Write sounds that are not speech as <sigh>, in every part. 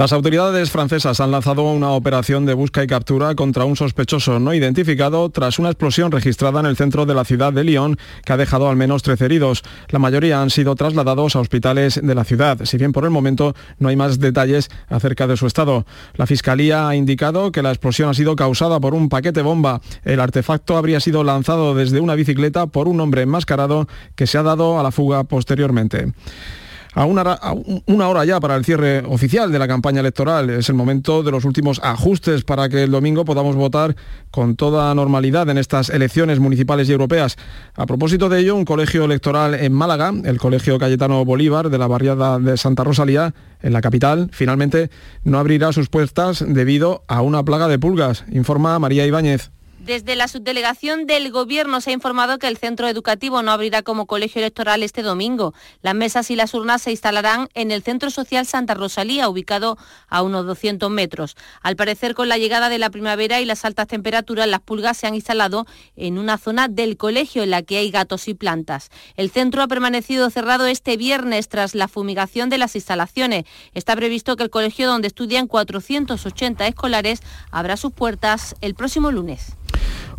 Las autoridades francesas han lanzado una operación de busca y captura contra un sospechoso no identificado tras una explosión registrada en el centro de la ciudad de Lyon que ha dejado al menos 13 heridos. La mayoría han sido trasladados a hospitales de la ciudad, si bien por el momento no hay más detalles acerca de su estado. La Fiscalía ha indicado que la explosión ha sido causada por un paquete bomba. El artefacto habría sido lanzado desde una bicicleta por un hombre enmascarado que se ha dado a la fuga posteriormente a una, hora ya para el cierre oficial de la campaña electoral. Es el momento de los últimos ajustes para que el domingo podamos votar con toda normalidad en estas elecciones municipales y europeas. A propósito de ello, un colegio electoral en Málaga, el Colegio Cayetano Bolívar de la barriada de Santa Rosalía, en la capital, finalmente no abrirá sus puertas debido a una plaga de pulgas, informa María Ibáñez. Desde la subdelegación del Gobierno se ha informado que el centro educativo no abrirá como colegio electoral este domingo. Las mesas y las urnas se instalarán en el Centro Social Santa Rosalía, ubicado a unos 200 metros. Al parecer, con la llegada de la primavera y las altas temperaturas, las pulgas se han instalado en una zona del colegio en la que hay gatos y plantas. El centro ha permanecido cerrado este viernes tras la fumigación de las instalaciones. Está previsto que el colegio donde estudian 480 escolares abra sus puertas el próximo lunes.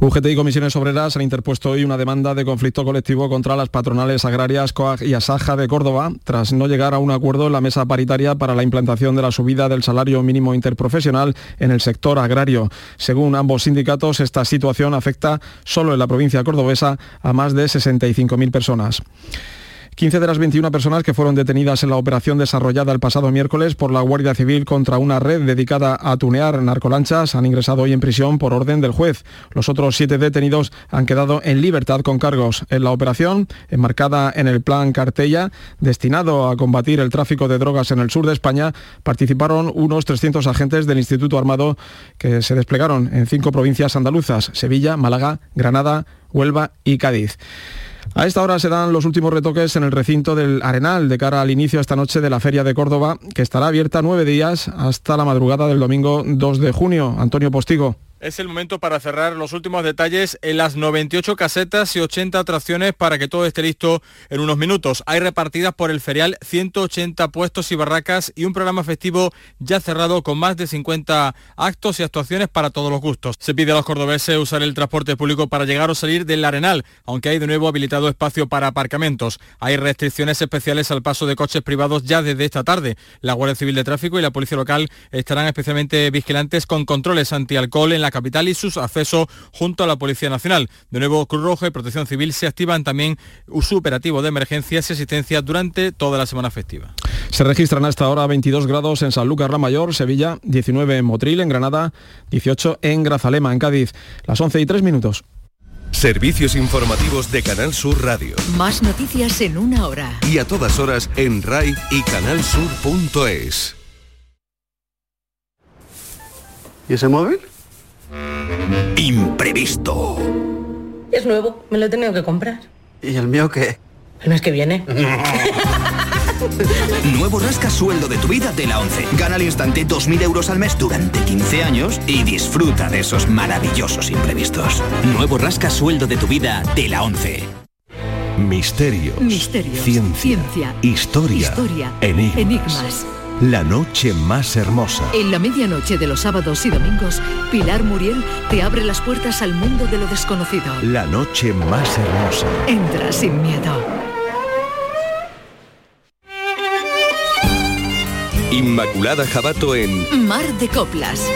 UGT y Comisiones Obreras han interpuesto hoy una demanda de conflicto colectivo contra las patronales agrarias COAG y ASAJA de Córdoba, tras no llegar a un acuerdo en la mesa paritaria para la implantación de la subida del salario mínimo interprofesional en el sector agrario. Según ambos sindicatos, esta situación afecta solo en la provincia cordobesa a más de 65.000 personas. 15 de las 21 personas que fueron detenidas en la operación desarrollada el pasado miércoles por la Guardia Civil contra una red dedicada a tunear narcolanchas han ingresado hoy en prisión por orden del juez. Los otros siete detenidos han quedado en libertad con cargos. En la operación, enmarcada en el plan Cartella, destinado a combatir el tráfico de drogas en el sur de España, participaron unos 300 agentes del Instituto Armado que se desplegaron en cinco provincias andaluzas, Sevilla, Málaga, Granada, Huelva y Cádiz. A esta hora se dan los últimos retoques en el recinto del Arenal de cara al inicio esta noche de la Feria de Córdoba, que estará abierta nueve días hasta la madrugada del domingo 2 de junio. Antonio Postigo. Es el momento para cerrar los últimos detalles en las 98 casetas y 80 atracciones para que todo esté listo en unos minutos. Hay repartidas por el ferial 180 puestos y barracas y un programa festivo ya cerrado con más de 50 actos y actuaciones para todos los gustos. Se pide a los cordobeses usar el transporte público para llegar o salir del Arenal, aunque hay de nuevo habilitado espacio para aparcamientos. Hay restricciones especiales al paso de coches privados ya desde esta tarde. La Guardia Civil de Tráfico y la Policía Local estarán especialmente vigilantes con controles antialcohol en la capital y sus accesos junto a la Policía Nacional. De nuevo, Cruz Roja y Protección Civil se activan también su operativo de emergencias y asistencia durante toda la semana festiva. Se registran hasta ahora 22 grados en San Lucas La Mayor, Sevilla, 19 en Motril, en Granada, 18 en Grazalema, en Cádiz. Las 11 y 3 minutos. Servicios informativos de Canal Sur Radio. Más noticias en una hora. Y a todas horas en RAI y canalsur.es. ¿Y ese móvil? Imprevisto. Es nuevo, me lo he tenido que comprar. ¿Y el mío qué? El mes que viene. <laughs> <laughs> Nuevo rasca sueldo de tu vida de la 11. Gana al instante 2.000 euros al mes durante 15 años y disfruta de esos maravillosos imprevistos. Nuevo rasca sueldo de tu vida de la 11. Misterios. Misterios. Ciencia. Historia. Historia. Enigmas. Enigmas. La noche más hermosa. En la medianoche de los sábados y domingos, Pilar Muriel te abre las puertas al mundo de lo desconocido. La noche más hermosa. Entra sin miedo. Inmaculada Jabato en Mar de Coplas.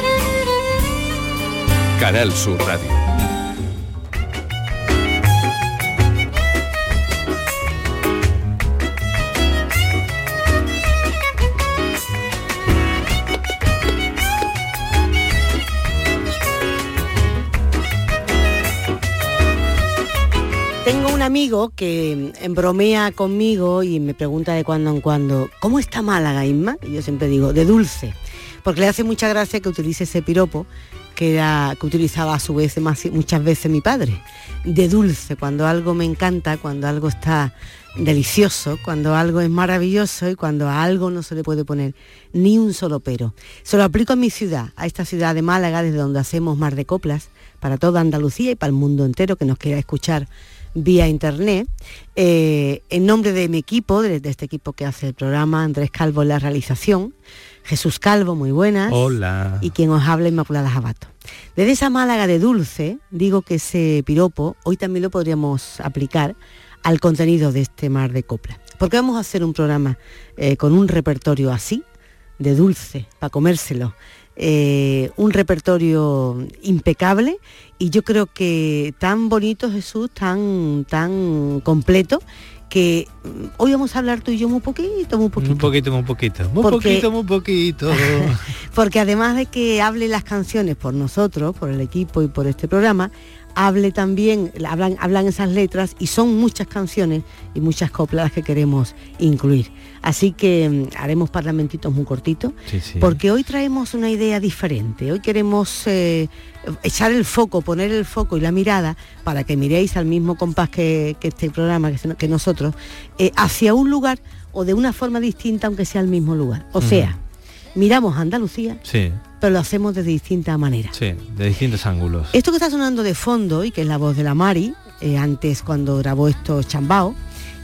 Canal Sur Radio. Tengo un amigo que bromea conmigo y me pregunta de cuando en cuando, ¿cómo está Málaga, Isma? Y yo siempre digo, de dulce, porque le hace mucha gracia que utilice ese piropo que, era, que utilizaba a su vez muchas veces mi padre, de dulce, cuando algo me encanta, cuando algo está delicioso, cuando algo es maravilloso y cuando a algo no se le puede poner ni un solo pero. Se lo aplico a mi ciudad, a esta ciudad de Málaga, desde donde hacemos Mar de Coplas, para toda Andalucía y para el mundo entero que nos quiera escuchar vía internet. Eh, en nombre de mi equipo, de, de, este equipo que hace el programa, Andrés Calvo en la realización, Jesús Calvo, muy buenas. Hola. Y quien os habla, Inmaculada Jabato. Desde esa Málaga de dulce, digo que ese piropo hoy también lo podríamos aplicar al contenido de este mar de copla. Porque vamos a hacer un programa eh, con un repertorio así, de dulce, para comérselo. Eh, un repertorio impecable y yo creo que tan bonito Jesús, tan, tan completo, que mm, hoy vamos a hablar tú y yo muy poquito, muy poquito. Un poquito, muy poquito. Muy Porque- poquito, muy poquito. <laughs> Porque además de que hable las canciones por nosotros, por el equipo y por este programa, hable también, hablan, hablan esas letras y son muchas canciones y muchas coplas que queremos incluir. Así que mm, haremos parlamentitos muy cortitos, Sí, sí. porque hoy traemos una idea diferente. Hoy queremos eh, echar el foco, poner el foco y la mirada para que miréis al mismo compás que, que este programa, que, nosotros, eh, hacia un lugar o de una forma distinta, aunque sea el mismo lugar. O sea, miramos a Andalucía, Sí, pero lo hacemos de distintas maneras. sí, de distintos ángulos. Esto que está sonando de fondo y que es la voz de la Mari, eh, antes cuando grabó esto Chambao,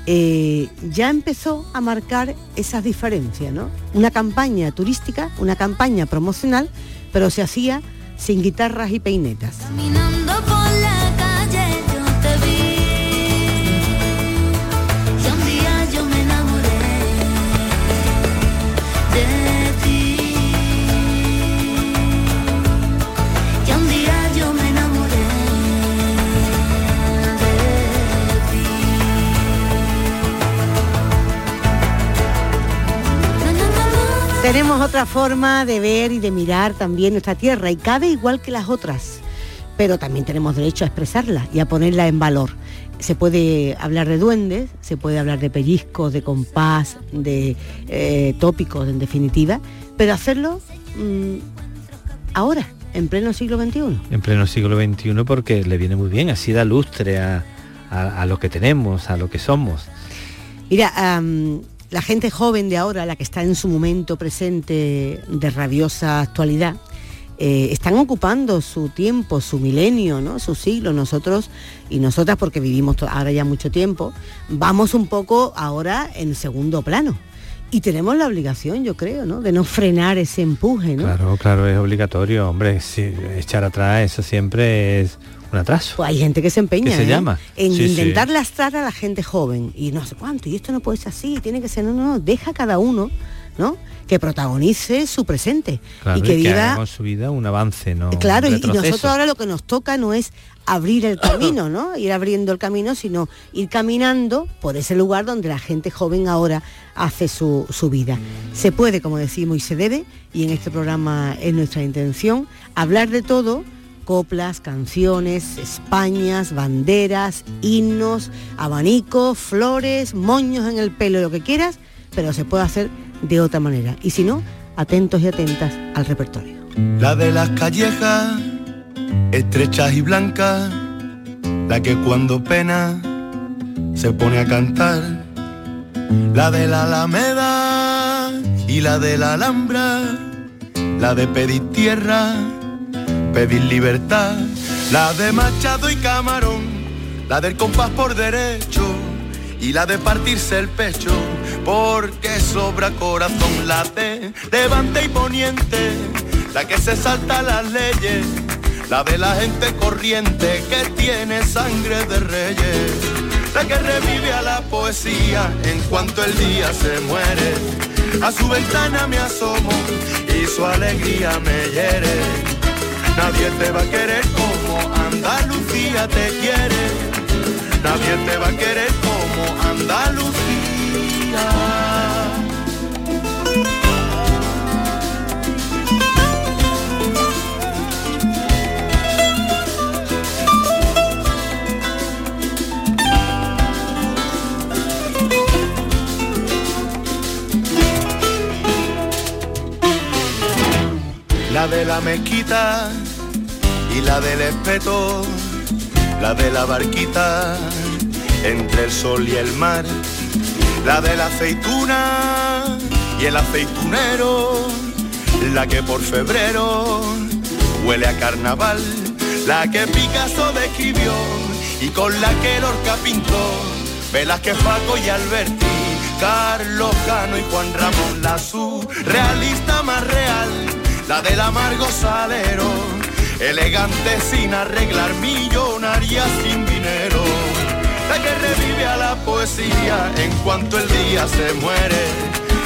eh, ya empezó a marcar esas diferencias, ¿no? Una campaña turística, una campaña promocional, pero se hacía sin guitarras y peinetas. Caminando por la Tenemos otra forma de ver y de mirar también nuestra tierra y cabe igual que las otras, pero también tenemos derecho a expresarla y a ponerla en valor. Se puede hablar de duendes, se puede hablar de pellizcos, de compás, de eh, tópicos en definitiva, pero hacerlo mm, ahora, en pleno siglo XXI. En pleno siglo XXI porque le viene muy bien, así da lustre a, a- a lo que tenemos, a lo que somos. Mira, la gente joven de ahora, la que está en su momento presente de rabiosa actualidad, eh, están ocupando su tiempo, su milenio, ¿no? su siglo. Nosotros y nosotras, porque vivimos ahora ya mucho tiempo, vamos un poco ahora en segundo plano. Y tenemos la obligación, yo creo, ¿no? de no frenar ese empuje, ¿no? Claro, claro, es obligatorio, hombre, sí, echar atrás eso siempre es un atraso. Pues hay gente que se empeña ¿Qué se ¿eh? llama? en Sí, sí. intentar lastrar a la gente joven y no sé cuánto, y esto no puede ser así, tiene que ser, no, no, deja cada uno, ¿no? Que protagonice su presente Claro, y que haga viva con su vida un avance, ¿no? Claro, un y, y nosotros ahora lo que nos toca no es abrir el camino, ¿no? Ir abriendo el camino, sino ir caminando por ese lugar donde la gente joven ahora hace su, su vida. Se puede, como decimos, y se debe, y en este programa es nuestra intención, hablar de todo, coplas, canciones, españas, banderas, himnos, abanicos, flores, moños en el pelo, lo que quieras, pero se puede hacer de otra manera. Y si no, atentos y atentas al repertorio. La de las callejas, estrechas y blancas, la que cuando pena se pone a cantar. La de la Alameda y la de la Alhambra, la de pedir tierra, pedir libertad. La de Machado y Camarón, la del compás por derecho y la de partirse el pecho, porque sobra corazón la de levante y poniente, la que se salta las leyes, la de la gente corriente que tiene sangre de reyes, la que revive a la poesía en cuanto el día se muere. A su ventana me asomo y su alegría me hiere. Nadie te va a querer como Andalucía te quiere. Nadie te va a querer como Andalucía. La de la mezquita y la del espeto, la de la barquita entre el sol y el mar, la de la aceituna y el aceitunero, la que por febrero huele a carnaval, la que Picasso describió y con la que Lorca pintó, Velázquez, Paco y Alberti, Carlos Cano y Juan Ramón, la realista más real, la del amargo salero, elegante sin arreglar, millonaria sin dinero, la que revive a la poesía en cuanto el día se muere,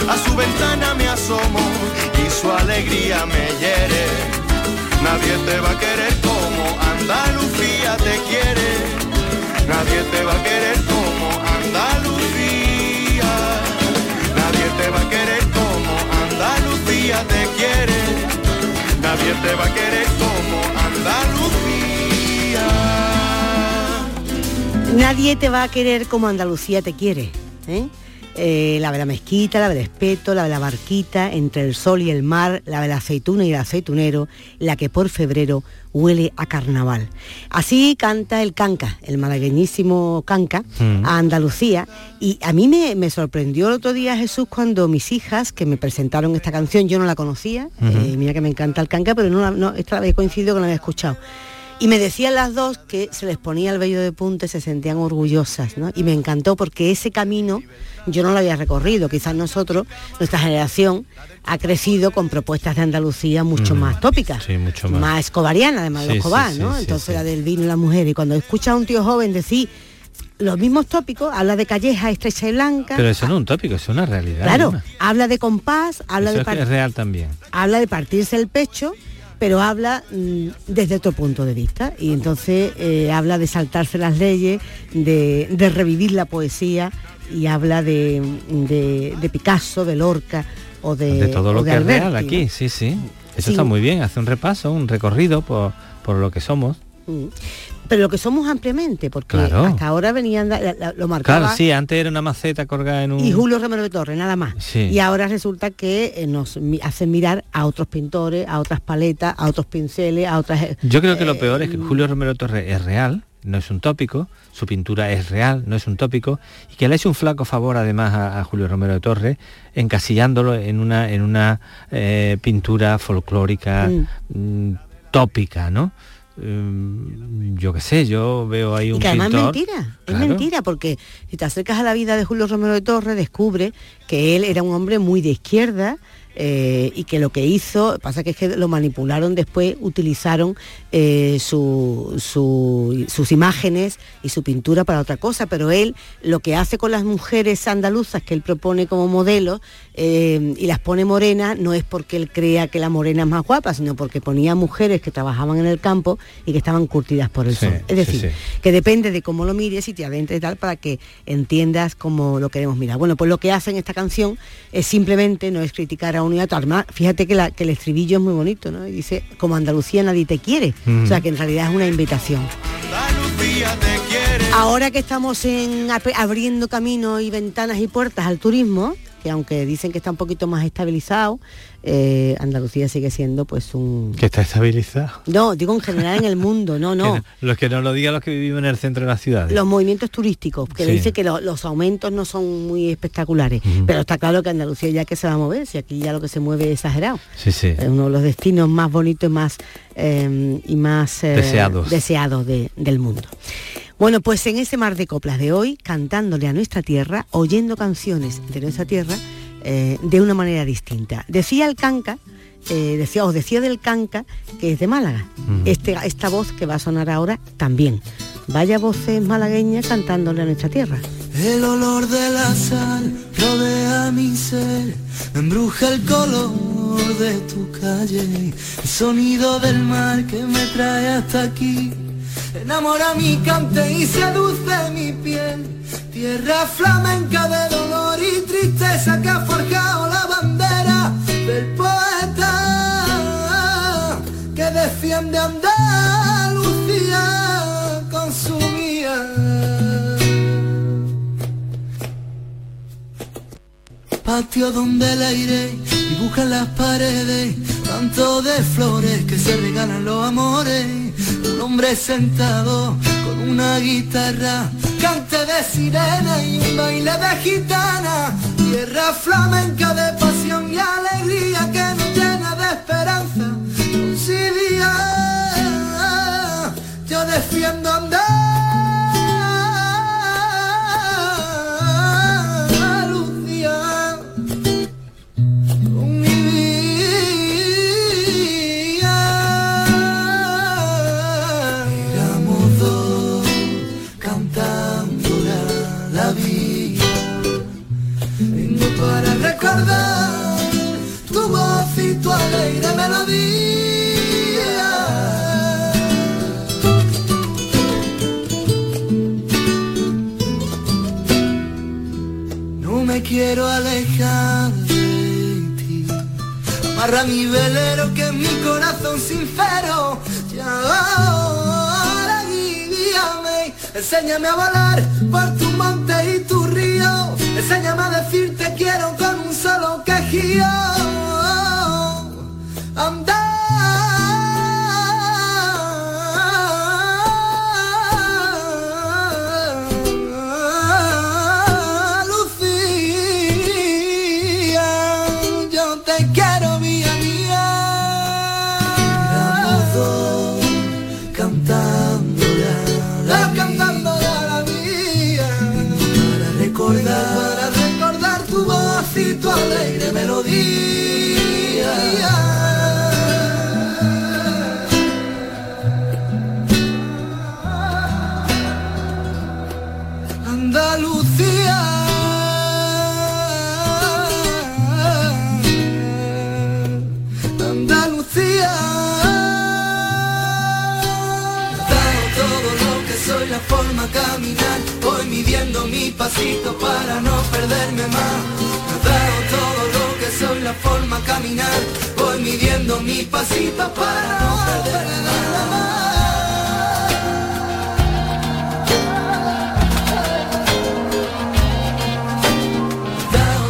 a su ventana me asomo y su alegría me hiere, nadie te va a querer como Andalucía te quiere, nadie te va a querer como Andalucía, nadie te va a querer como Andalucía te quiere, nadie te va a querer como Andalucía. Nadie te va a querer como Andalucía te quiere. ¿eh? Eh, la de la mezquita, la del espeto, la de la barquita, entre el sol y el mar, la de la aceituna y el aceitunero, la que por febrero huele a carnaval. Así canta el canca, el malagueñísimo canca, Mm. a Andalucía. Y a mí me, me sorprendió el otro día Jesús cuando mis hijas, que me presentaron esta canción, yo no la conocía, Ujú. eh, mira que me encanta el canca, pero no, la- no esta vez coincidido que no la había escuchado. Y me decían las dos que se les ponía el vello de punta y se sentían orgullosas, ¿no? Y me encantó porque ese camino yo no lo había recorrido. Quizás nosotros, nuestra generación, ha crecido con propuestas de Andalucía mucho más tópicas. Sí, mucho más. Más escobariana, además de Sí, los Escobar, sí, ¿no? Entonces la del vino y la mujer. Y cuando escucha a un tío joven decir los mismos tópicos, habla de calleja estrecha y blanca. Pero eso no es un tópico, es una realidad. Claro, habla de compás, habla Eso de es real también. habla de partirse el pecho, pero habla mm, desde otro punto de vista. Y entonces eh, habla de saltarse las leyes, de, de revivir la poesía y habla de, de- de Picasso, de Lorca o de, de todo lo que es real aquí, ¿no? sí, sí. Eso Sí. está muy bien, hace un repaso, un recorrido por, por lo que somos. Mm. Pero lo que somos ampliamente, porque Claro. hasta ahora venían, la- la- lo marcaba Claro, sí, antes era una maceta colgada en un... y Julio Romero de Torres, nada más. Sí. Y ahora resulta que eh, nos hacen mirar a otros pintores, a otras paletas, a otros pinceles, a otras... eh, Yo creo que lo peor es mm. que Julio Romero Torres es real, no es un tópico, su pintura es real, no es un tópico, y que le ha hecho un flaco favor además a, a Julio Romero de Torres, encasillándolo en una, en una eh, pintura folclórica mm, tópica, ¿no? Mm, yo qué sé, yo veo ahí un Y que además pintor... es mentira, Claro. es mentira, porque si te acercas a la vida de Julio Romero de Torres, descubre que él era un hombre muy de izquierda eh, y que lo que hizo, pasa que es que lo manipularon después, utilizaron eh, su- su- sus imágenes y su pintura para otra cosa, pero él lo que hace con las mujeres andaluzas que él propone como modelo eh, y las pone morenas, no es porque él crea que la morena es más guapa, sino porque ponía mujeres que trabajaban en el campo y que estaban curtidas por el Sí, sol. Es sí, decir, sí. que depende de cómo lo mires y te adentres y tal para que entiendas cómo lo queremos mirar. Bueno, pues lo que hace en esta canción es simplemente no es criticar a otro. Además, fíjate que, la- que el estribillo es muy bonito, ¿no? Y dice, como Andalucía nadie te quiere. Mm. O sea que en realidad es una invitación. Ahora que estamos en abriendo caminos y ventanas y puertas al turismo, que aunque dicen que está un poquito más estabilizado, eh, Andalucía sigue siendo pues un... Que está estabilizado. No, digo en general en el mundo, no, no. <laughs> Los que no lo digan los que vivimos en el centro de la ciudad. los movimientos turísticos, que le Sí. dice que lo- los aumentos no son muy espectaculares, pero está claro que Andalucía ya que se va a mover, si aquí ya lo que se mueve es exagerado. Sí, sí. Es uno de los destinos más bonitos y más, eh, y más eh, Deseados. deseados de- del mundo. Bueno, pues en ese mar de coplas de hoy, cantándole a nuestra tierra, oyendo canciones de nuestra tierra eh, de una manera distinta. Decía el canca, eh, decía, os decía del canca que es de Málaga. este, esta voz que va a sonar ahora también. Vaya voces malagueñas cantándole a nuestra tierra. El olor de la sal rodea mi ser, embruja el color de tu calle, el sonido del mar que me trae hasta aquí, enamora mi cante y seduce mi piel, tierra flamenca de dolor y tristeza que ha forjado la bandera del poeta que defiende Andalucía Patio donde el aire dibuja las paredes Tanto de flores que se regalan los amores. Un hombre sentado con una guitarra Cante de sirena y un baile de gitana. Tierra flamenca de pasión y alegría Que nos llena de esperanza día yo defiendo enséñame forma caminar, voy midiendo mi pasito para no más.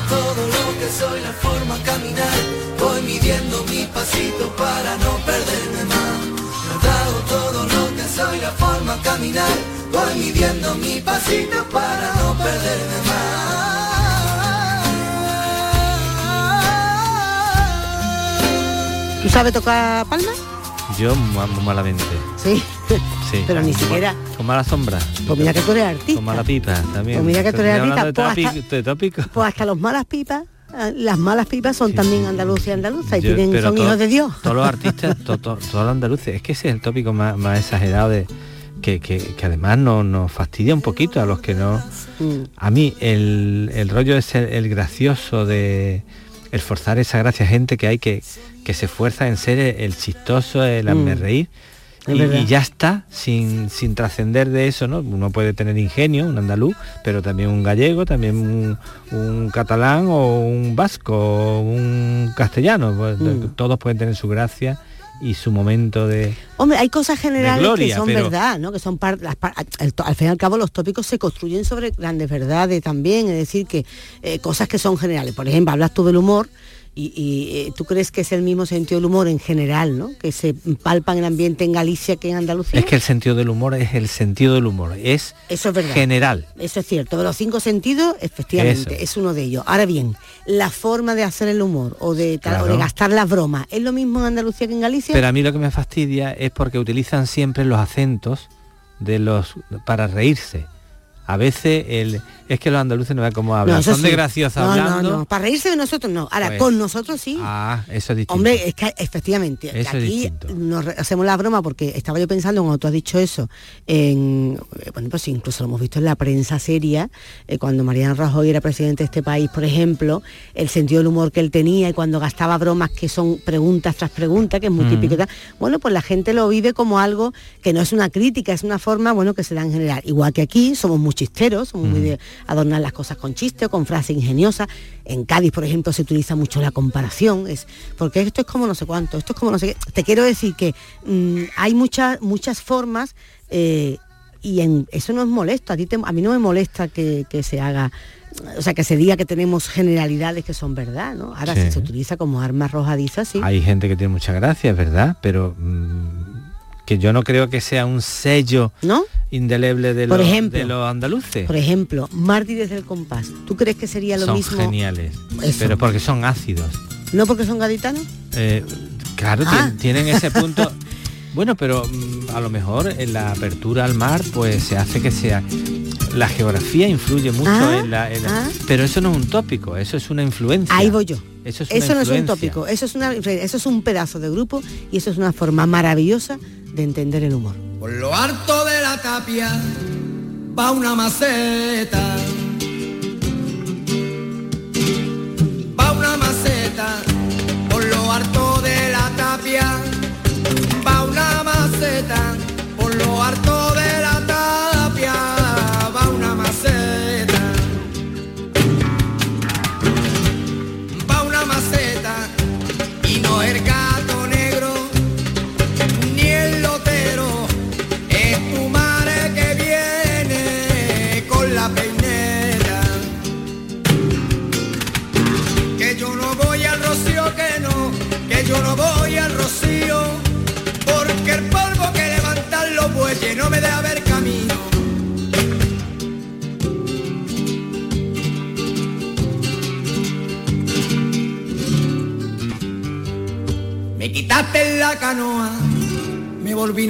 Todo lo que soy, la forma caminar, voy midiendo mi pasito para no perderme más. Dado todo lo que soy, la forma caminar, voy midiendo mi pasito para no perderme ¿Tú sabes tocar palma? Yo mu- muy malamente. Sí. Sí. Pero ni siquiera. Con mala sombra. Pues mira que tú eres artista. Con mala pipa también. Pues mira que tú eres artista, de pues tópico-. <laughs> Pues hasta los malas pipas, las malas pipas son también andaluces y andaluzas y Yo- tienen, son to- hijos de Dios. Todos los <laughs> artistas, to- to- todos los andaluces, es que ese es el tópico más, más exagerado de que, que- que además nos, nos fastidia un poquito a los que no. Mm. A mí el, el rollo es el, el gracioso de el forzar esa gracia gente que hay que, que se esfuerza en ser el, el chistoso, el hazme Mm. reír. Y, ya está, sin, sin trascender de eso, ¿no? Uno puede tener ingenio, un andaluz, pero también un gallego, también un, un catalán o un vasco o un castellano. pues, Mm. Todos pueden tener su gracia y su momento de... Hombre, hay cosas generales gloria, que son pero- verdad, ¿no? Que son par- las par- al, al fin y al cabo los tópicos se construyen sobre grandes verdades también, es decir, que eh, cosas que son generales. Por ejemplo, hablas tú del humor y, y, eh, tú crees que es el mismo sentido del humor en general, ¿no? Que se palpa en el ambiente en Galicia que en Andalucía. Es que el sentido del humor es el sentido del humor, es Eso es verdad. general. Eso es cierto, de los cinco sentidos, efectivamente, Eso. es uno de ellos. Ahora bien, la forma de hacer el humor o de, o de gastar las bromas, ¿es lo mismo en Andalucía que en Galicia? Pero a mí lo que me fastidia es porque utilizan siempre los acentos de los para reírse. A veces el, es que los andaluces no ven cómo hablan. No, Son de sí. graciosos no, hablando. No, no, para reírse de nosotros no. Ahora, Pues- con nosotros sí. Ah, eso es distinto. Hombre, es que efectivamente, Eso es aquí nos hacemos la broma porque estaba yo pensando cuando tú has dicho eso, en, eh, bueno, pues incluso lo hemos visto en la prensa seria, eh, cuando Mariano Rajoy era presidente de este país, por ejemplo, el sentido del humor que él tenía y cuando gastaba bromas que son preguntas tras preguntas, que es muy Mm. típico. y tal, Bueno, pues la gente lo vive como algo que no es una crítica, es una forma, bueno, que se da en general. Igual que aquí somos muy chisteros, somos muy de adornar las cosas con chiste o con frases ingeniosas. En Cádiz, por ejemplo, se utiliza mucho la comparación, es porque esto es como no sé cuánto, esto es como no sé qué. Te quiero decir que mm, hay muchas muchas formas eh, y en, eso no es molesto. A ti te- a mí no me molesta que, que se haga, o sea, que se diga que tenemos generalidades que son verdad, ¿no? Ahora Sí. si se utiliza como arma arrojadiza, sí. Hay gente que tiene mucha gracia, es verdad, pero mm, que yo no creo que sea un sello indeleble de, Por los- ejemplo, de los andaluces. Por ejemplo, Mártires del compás. ¿Tú crees que sería lo son mismo? geniales, Eso. pero porque son ácidos. ¿No porque son gaditanos? Eh, claro, Ah. tien- tienen ese punto. <laughs> Bueno, pero mm, a lo mejor en la apertura al mar pues se hace que sea... La geografía influye mucho Ah, en la... en la- ah. Pero eso no es un tópico, eso es una influencia. Ahí voy yo. Eso es una Eso no es un tópico, eso es, una, eso es un pedazo de grupo y eso es una forma maravillosa de entender el humor. Por lo harto de la tapia va una maceta. Va una maceta. Por lo harto de la tapia va una maceta. Por lo harto de me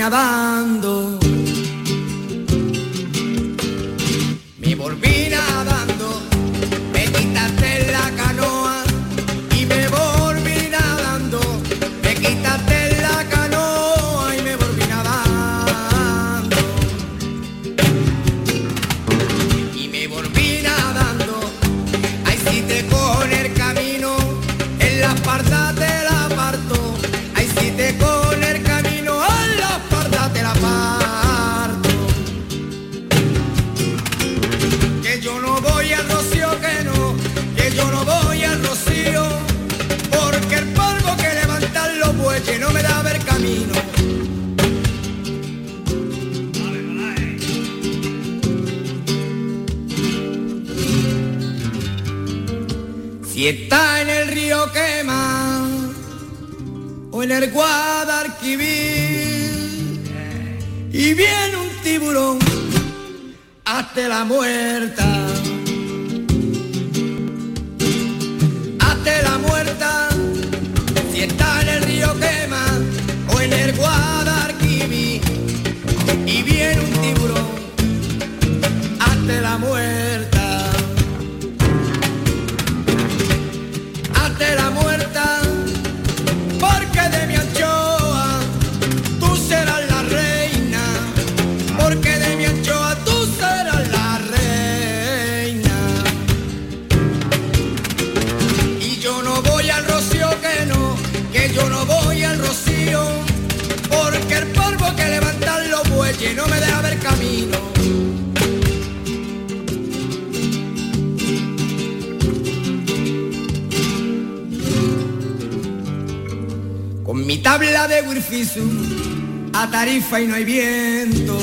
Tabla de Wirfisu a tarifa y no hay viento.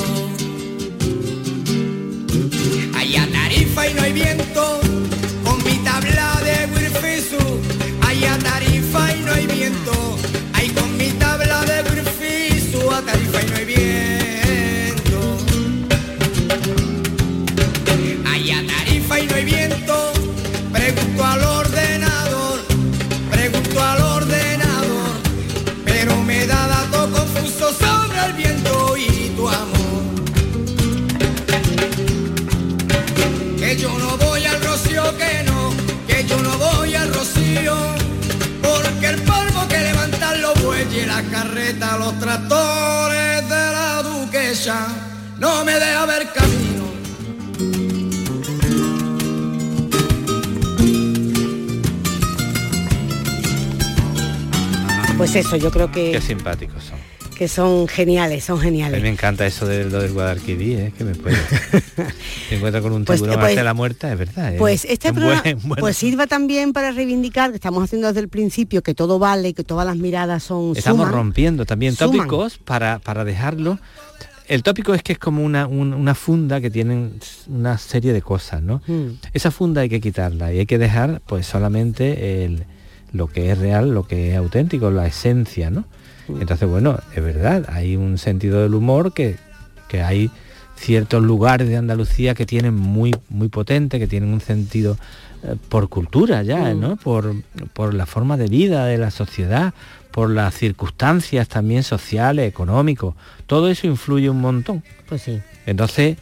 Hay a tarifa y no hay viento. No me deja ver camino. Pues eso, yo creo que, Qué simpáticos son. que son geniales, son A mí geniales. me encanta eso de lo del Guadalquivir, ¿eh? que me puede. <laughs> Se encuentra con un Pues, tiburón pues- hasta la muerta, es verdad. ¿eh? Pues este programa buen- <laughs> buen- pues sirva también para reivindicar que estamos haciendo desde el principio que todo vale, que todas las miradas son Estamos suman. rompiendo también Suman. tópicos para, para dejarlo. El tópico es que es como una, un- una funda que tienen una serie de cosas, ¿no? Mm. Esa funda hay que quitarla y hay que dejar pues solamente el, lo que es real, lo que es auténtico, la esencia, ¿no? Entonces, bueno, es verdad, hay un sentido del humor que, que hay ciertos lugares de Andalucía que tienen muy, muy potente, que tienen un sentido eh, por cultura ya, Mm. ¿no? Por, por la forma de vida de la sociedad, por las circunstancias también sociales, económicos. Todo eso influye un montón. Pues sí. Entonces,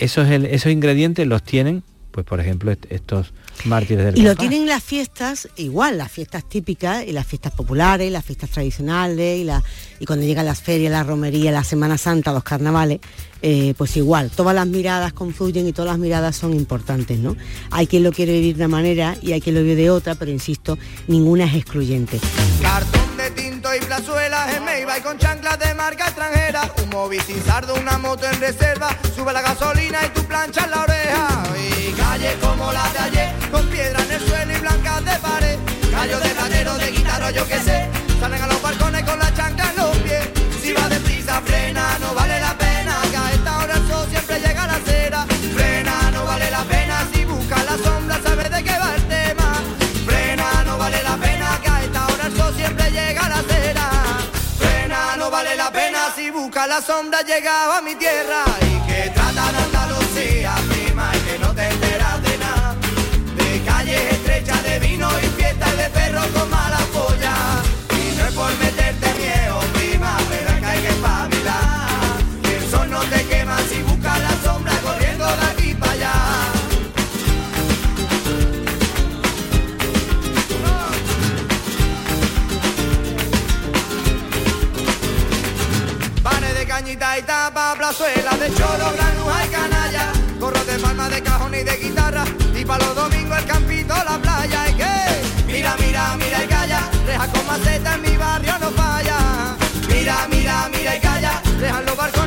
esos, el- esos ingredientes los tienen, pues por ejemplo, est- estos mártires del Y lo tienen las fiestas, igual, las fiestas típicas y las fiestas populares, las fiestas tradicionales y, la, y cuando llegan las ferias, la romería, la Semana Santa, los carnavales, eh, pues igual, todas las miradas confluyen y todas las miradas son importantes, ¿no? Hay quien lo quiere vivir de una manera y hay quien lo vive de otra, pero insisto, ninguna es excluyente. Cartón y plazuelas en y con chanclas de marca extranjera. Un móvil sin sardo, una moto en reserva. Sube la gasolina y tu plancha en la oreja. Y calle como la de ayer, con piedra en el suelo y blancas de pared. Gallo de platero, de guitarra, yo qué sé. Salen a los balcones con la chancla en los pies. Si va deprisa, frena, no vale la busca la sombra, llegaba a mi tierra. Y que trata de Andalucía, plazuela de choro, granuja y canalla. Gorros de palma de cajón y de guitarra. Y para los domingos el campito, la playa. ¿Y qué? Mira, mira, mira y calla. Reja con maceta en mi barrio no falla. Mira, mira, mira y calla. Dejan los balcones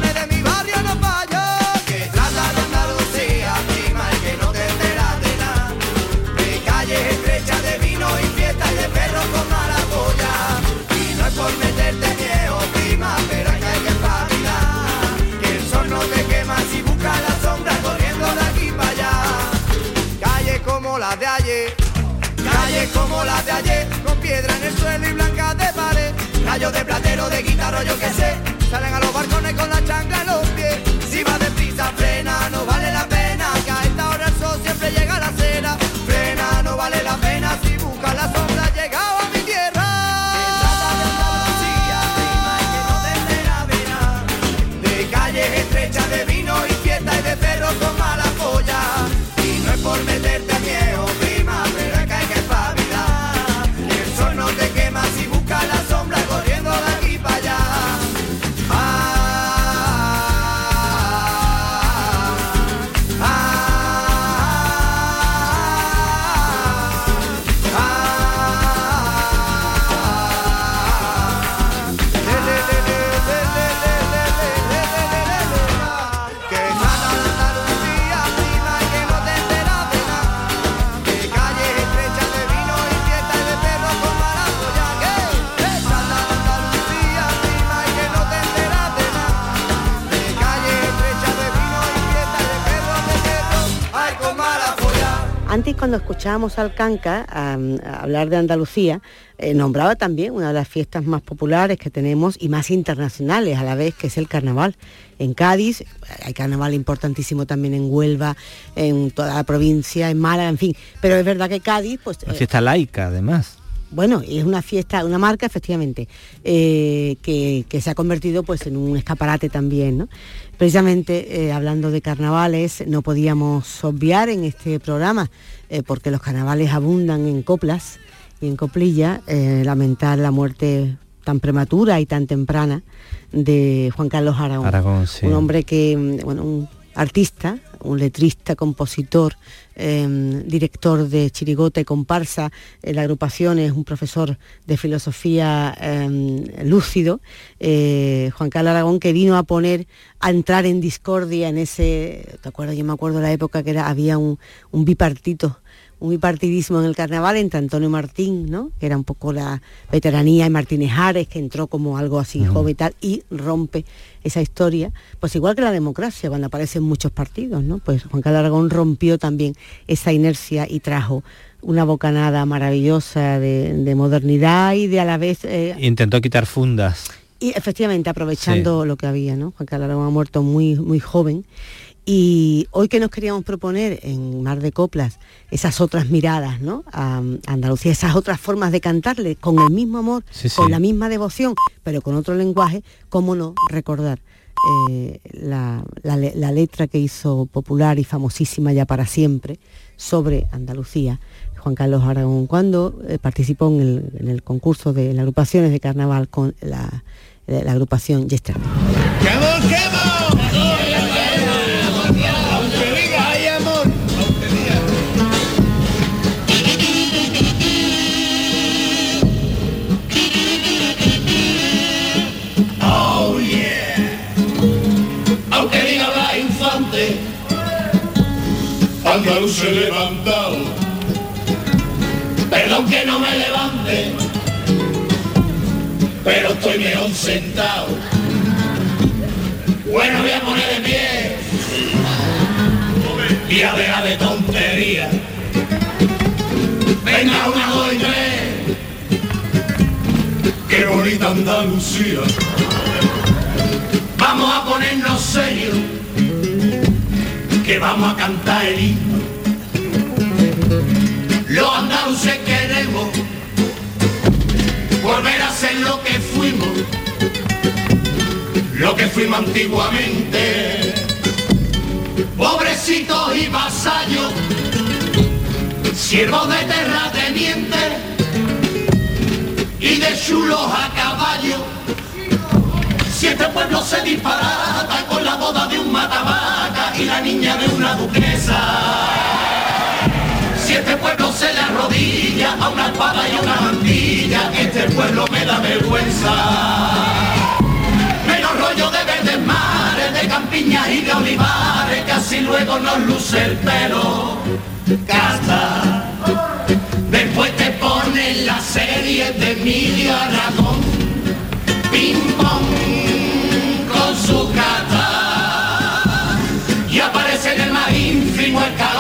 con piedra en el suelo y blancas de pared. Rayos de platero, de guitarra, yo que sé, salen a los balcones con la chancla en los pies. Si va deprisa, frena, no vale Antes cuando escuchábamos al Canca a hablar de Andalucía, eh, nombraba también una de las fiestas más populares que tenemos y más internacionales a la vez, que es el carnaval. En Cádiz, hay carnaval importantísimo también en Huelva, en toda la provincia, en Málaga, en fin. Pero es verdad que Cádiz, pues Una eh, fiesta laica, además. Bueno, es una fiesta, una marca efectivamente, eh, que, que se ha convertido pues en un escaparate también, ¿no? Precisamente eh, hablando de carnavales, no podíamos obviar en este programa, eh, porque los carnavales abundan en coplas y en coplilla, lamentar la muerte tan prematura y tan temprana de Juan Carlos Aragón. Aragón, sí. Un hombre que, mm, bueno, un artista, un letrista, compositor, eh, director de chirigota y comparsa, en la agrupación es un profesor de filosofía eh, lúcido, eh, Juan Carlos Aragón, que vino a poner, a entrar en discordia en ese, ¿te acuerdas? Yo me acuerdo la época que había un bipartito un bipartidismo en el carnaval entre Antonio Martín, ¿no? que era un poco la veteranía, y Martínez Ares, que entró como algo así joven y tal, y rompe esa historia, pues igual que la democracia, cuando aparecen muchos partidos, ¿no? Pues Juan Carlos Aragón rompió también esa inercia y trajo una bocanada maravillosa de, de modernidad y de a la vez eh, Intentó quitar fundas. y efectivamente aprovechando lo que había, ¿no? Juan Carlos Aragón ha muerto muy, muy joven Y hoy que nos queríamos proponer en Mar de Coplas esas otras miradas, ¿no? A Andalucía, esas otras formas de cantarle con el mismo amor, Sí, sí. con la misma devoción, pero con otro lenguaje, ¿cómo no recordar eh, la, la le- la letra que hizo popular y famosísima ya para siempre sobre Andalucía? Juan Carlos Aragón, cuando eh, participó en el, en el concurso de las agrupaciones de carnaval con la, la agrupación Yesterday. Aunque se levantado. Perdón que no me levante, pero estoy mejor sentado. Bueno, voy a poner de pie y a dejar de tontería. Venga, una, dos y tres. Qué bonita Andalucía. Vamos a ponernos serios, que vamos a cantar el himno. Los andaluces queremos volver a ser lo que fuimos, lo que fuimos antiguamente pobrecitos y vasallos, siervos de terratenientes y de chulos a caballo. Si este pueblo se disparata con la boda de un matavaca y la niña de una duquesa, si este pueblo se le arrodilla a una espada y a una mantilla, este pueblo me da vergüenza menos rollo de verdes mares, de campiñas y de olivares, casi luego nos luce el pelo. Casta. Después te ponen la serie de Emilio Aragón, ping pong con su cata. Y aparece en el más ínfimo escalón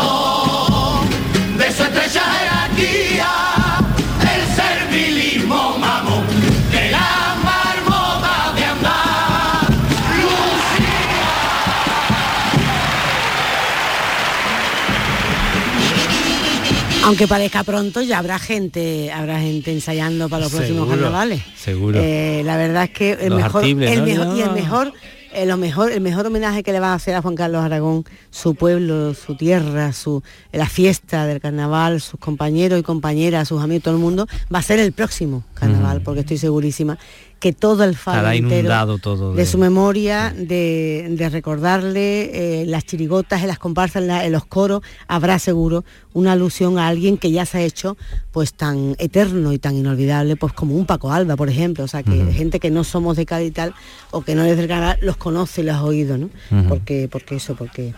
Aunque parezca pronto, ya habrá gente, habrá gente ensayando para los próximos Seguro, carnavales. seguro. Eh, la verdad es que el Los mejor, artibles, el ¿no? mejor- y el mejor, eh, lo mejor, el mejor homenaje que le van a hacer a Juan Carlos Aragón, su pueblo, su tierra, su la fiesta del carnaval, sus compañeros y compañeras, sus amigos, todo el mundo, va a ser el próximo carnaval, porque estoy segurísima que todo el faro inundado todo de de- su memoria, de, de recordarle eh, las chirigotas, en las comparsas, en, la- en los coros, habrá seguro una alusión a alguien que ya se ha hecho pues tan eterno y tan inolvidable, pues como un Paco Alba, por ejemplo. O sea, que gente que no somos de Cádiz y tal, o que no es del canal, los conoce y los ha oído, ¿no? Porque, porque eso, porque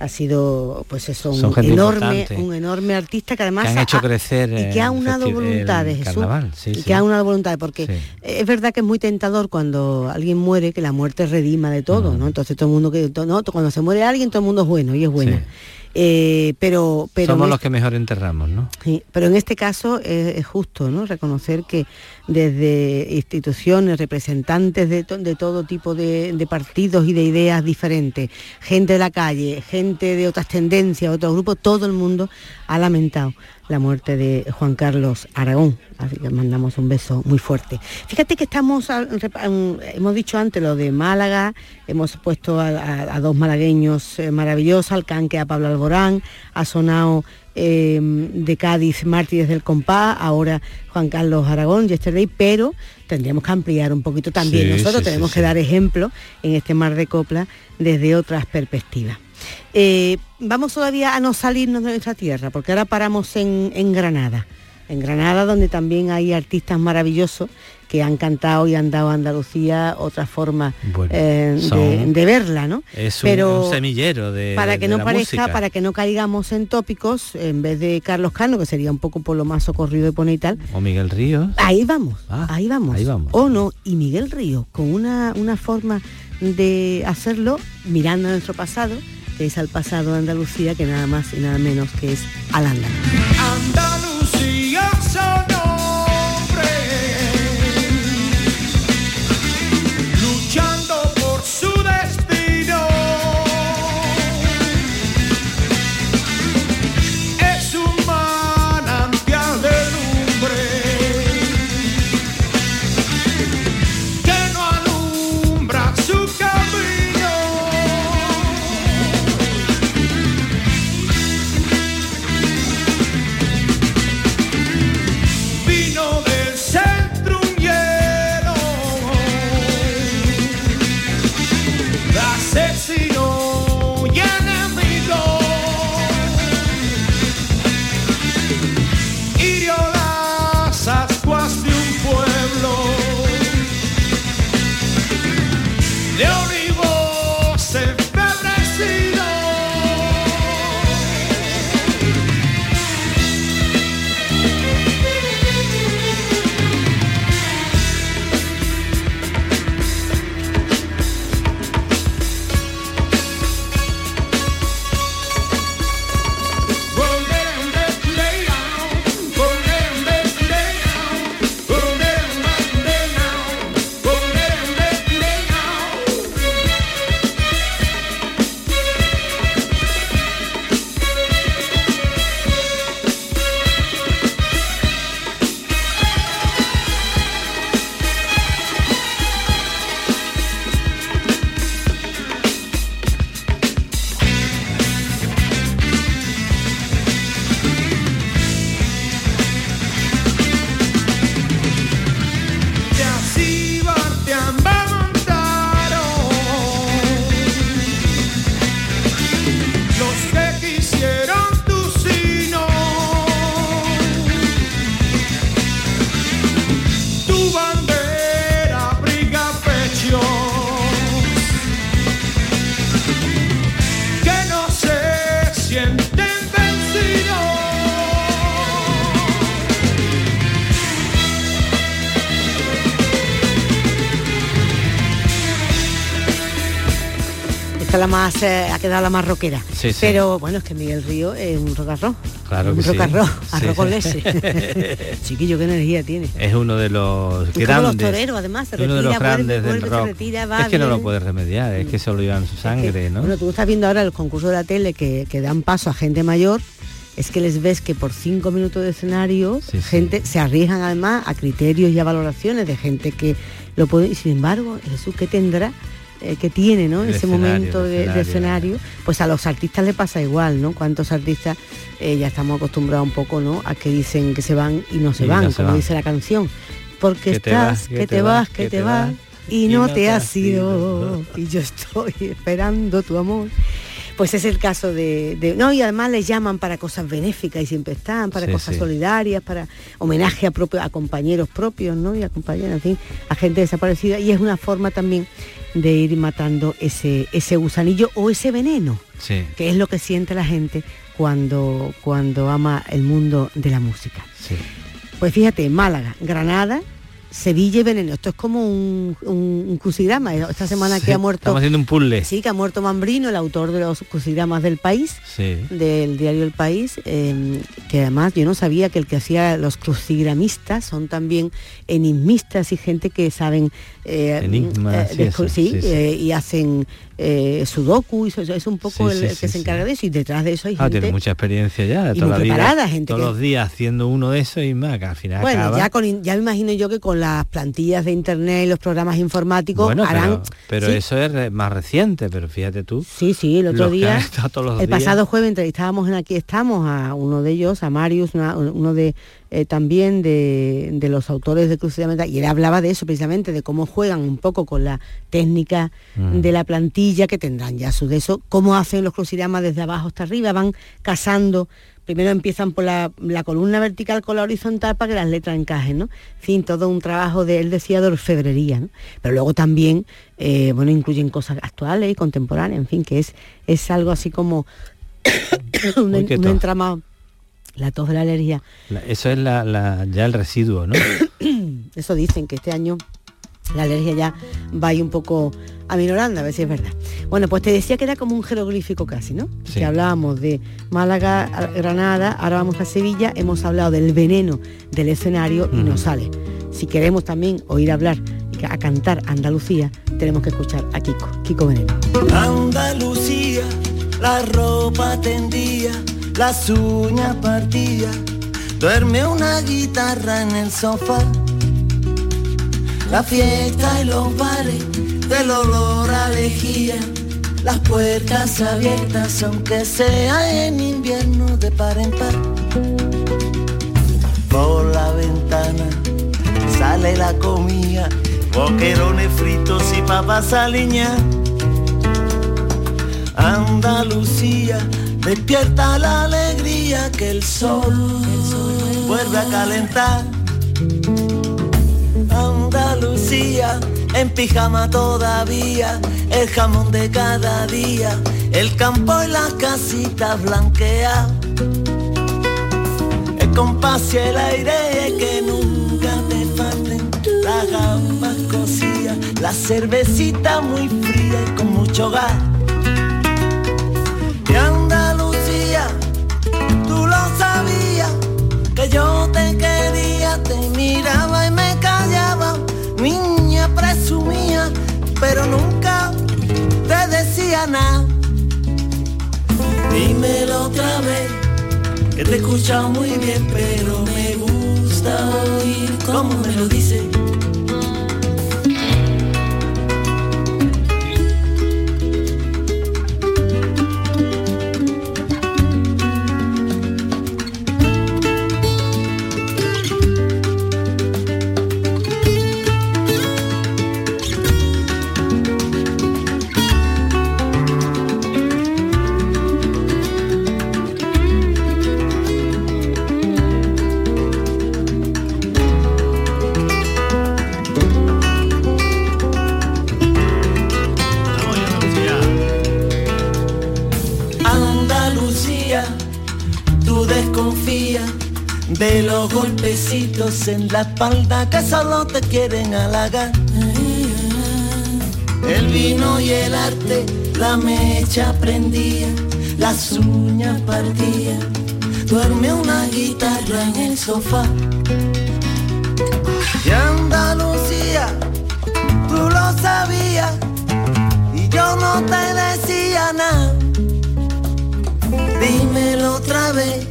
ha sido pues eso, un enorme, importante. un enorme artista que además Que han ha- hecho crecer, y que ha unado voluntades, Jesús, sí, y sí. que ha unado voluntades, porque Sí. es verdad que muy tentador cuando alguien muere que la muerte redima de todo, ¿no? Entonces todo el mundo que to- no, cuando se muere alguien todo el mundo es bueno y es buena. Eh, pero pero Somos los que mejor enterramos, ¿no? Sí, pero en este caso es justo ¿no? reconocer que desde instituciones, representantes de, to- de todo tipo de, de partidos y de ideas diferentes, gente de la calle, gente de otras tendencias, otros grupos, todo el mundo ha lamentado la muerte de Juan Carlos Aragón. Así que mandamos un beso muy fuerte. Fíjate que estamos, hemos dicho antes lo de Málaga, hemos puesto a, a- a dos malagueños eh, maravillosos, al canque a Pablo Alborán, ha sonado eh, de Cádiz Mártires del Compás, ahora Juan Carlos Aragón, Yesterday, pero tendríamos que ampliar un poquito también. Sí, Nosotros sí, tenemos sí, que dar ejemplo en este mar de copla desde otras perspectivas. Eh, vamos todavía a no salirnos de nuestra tierra, porque ahora paramos en, en Granada. En Granada, donde también hay artistas maravillosos que han cantado y han dado a Andalucía otra forma Bueno, eh, de, son- de verla, ¿no? Es un, un semillero de para que de no la parezca, música. para que no caigamos en tópicos, en vez de Carlos Cano, que sería un poco por lo más socorrido de poner y tal, O Miguel Ríos. ahí vamos, Ah, ahí vamos. ahí vamos. O no, y Miguel Ríos, con una, una forma de hacerlo mirando nuestro pasado, es al pasado Andalucía, que nada más y nada menos que es al. Más, eh, ha quedado la más rockera. Sí, sí. Pero bueno, es que Miguel Río es un rock arroz. Claro un que rock sí. Sí. <laughs> Chiquillo, qué energía tiene. Es uno de los Es como grandes. los toreros, además, se uno de retira, los grandes vuelve, del rock. retira, va, es que no lo puedes remediar, es que eso lo llevan su sangre, ¿no? Bueno, tú estás viendo ahora el concurso de la tele que, que dan paso a gente mayor, es que les ves que por cinco minutos de escenario, gente se arriesgan además a criterios y a valoraciones de gente que lo puede, y sin embargo, Jesús, ¿qué tendrá? Eh, que tiene, ¿no? El Ese escenario, momento de, de escenario. pues a los artistas le pasa igual, ¿no? Cuántos artistas eh, ya estamos acostumbrados un poco, ¿no? A que dicen que se van y no se Y van, no se como van. dice la canción. Porque estás, que, te vas, que te vas, y, no te has ido. <laughs> y yo estoy esperando tu amor. Pues es el caso de, de- No, y además les llaman para cosas benéficas y siempre están, para Sí, cosas sí. solidarias, para homenaje a, propio, a compañeros propios, ¿no? Y a compañeros, en fin, a gente desaparecida. Y es una forma también de ir matando ese, ese gusanillo o ese veneno, Sí. que es lo que siente la gente cuando, cuando ama el mundo de la música. Sí. Pues fíjate, Málaga, Granada, Sevilla y Veneno. Esto es como un, un, un crucigrama. Esta semana Sí, que ha muerto. Estamos haciendo un puzzle. Sí, que ha muerto Mambrino, el autor de los crucigramas del país, Sí. del diario El País, eh, que además yo no sabía que el que hacía los crucigramistas son también enigmistas y gente que saben eh, Enigmas, eh, sí, eh, y hacen eh, sudoku, y eso, es un poco Sí, el, sí, el que sí, se encarga de eso y detrás de eso hay Ah, gente tiene mucha experiencia ya, de y toda muy la vida, preparada, gente todos que- los días haciendo uno de esos y más, que al final Bueno, acaba. ya, con, ya me imagino yo que con las plantillas de internet y los programas informáticos bueno, harán... pero, eso es más reciente, pero fíjate tú. Sí, sí, el otro día, el días. pasado jueves entrevistábamos en Aquí Estamos a uno de ellos, a Marius, una- uno de eh, también de, de los autores de Cruz de Meta, y él hablaba de eso precisamente, de cómo juegan un poco con la técnica Mm. de la plantilla, que tendrán ya su de eso, cómo hacen los crucigramas desde abajo hasta arriba, van casando, primero empiezan por la, la columna vertical con la horizontal para que las letras encajen, ¿no? En fin, todo un trabajo de, él decía, de orfebrería, ¿no? Pero luego también, eh, bueno, incluyen cosas actuales y contemporáneas, en fin, que es, es algo así como <coughs> un, entramado, la tos de la alergia, La- Eso es la, la- ya el residuo, ¿no? <coughs> eso dicen que este año la alergia ya va ahí un poco aminorando, a ver si es verdad. Bueno, pues te decía que era como un jeroglífico casi, ¿no? Sí. Que hablábamos de Málaga, Granada, ahora vamos a Sevilla, hemos hablado del veneno del escenario y nos sale. Si queremos también oír hablar y a cantar Andalucía, tenemos que escuchar a Kiko, Kiko Veneno. Andalucía, la ropa tendía, las uñas partía, duerme una guitarra en el sofá. La fiesta y los bares, del olor a lejía, las puertas abiertas, aunque sea en invierno de par en par. Por la ventana sale la comida, boquerones fritos y papas aliñadas. Andalucía, despierta la alegría que el sol, vuelve a calentar. Andalucía, en pijama todavía, el jamón de cada día, el campo y las casitas blanqueadas. El compás y el aire que nunca te falten, las gambas cocidas, la cervecita muy fría y con mucho gas. Miraba y me callaba, niña presumía, pero nunca te decía nada. Dímelo otra vez, que te he escuchado muy bien, pero me gusta oír cómo me lo dices. En la espalda que solo te quieren halagar. El vino y el arte, la mecha prendía, las uñas partía, duerme una guitarra en el sofá. Y Andalucía, tú lo sabías, y yo no te decía nada. Dímelo otra vez,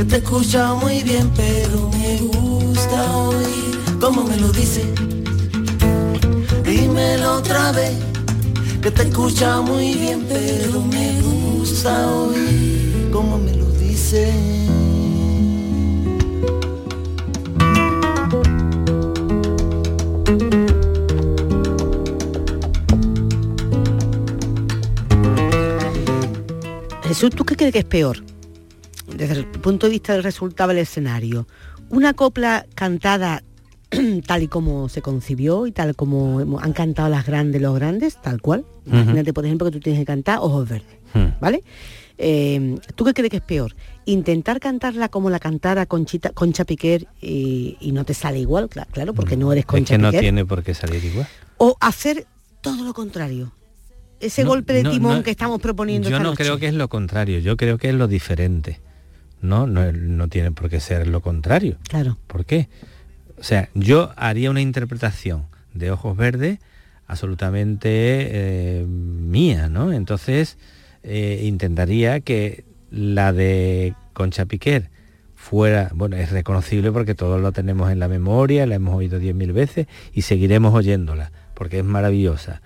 que te escucho muy bien, pero me gusta oír cómo me lo dice. Dímelo otra vez, que te escucha muy bien, pero me gusta oír cómo me lo dice. Jesús, ¿tú qué crees que es peor? El punto de vista del resultado del escenario. Una copla cantada <clears throat> tal y como se concibió y tal como han cantado las grandes los grandes, tal cual. Imagínate, por ejemplo, que tú tienes que cantar Ojos Verdes, Hmm. ¿vale? Eh, ¿Tú qué crees que es peor? Intentar cantarla como la cantara Conchita, Concha Piquer y, y no te sale igual, cla- claro, porque no eres Es Concha que no Piquer. tiene por qué salir igual. O hacer todo lo contrario. Ese No, golpe de no, timón no, que estamos proponiendo Yo esta no noche. creo que es lo contrario, yo creo que es lo diferente. No, no, no tiene por qué ser lo contrario. Claro. ¿Por qué? O sea, yo haría una interpretación de Ojos Verdes absolutamente eh, mía, ¿no? Entonces eh, intentaría que la de Concha Piquer fuera, bueno, es reconocible porque todos lo tenemos en la memoria, la hemos oído diez mil veces y seguiremos oyéndola, porque es maravillosa.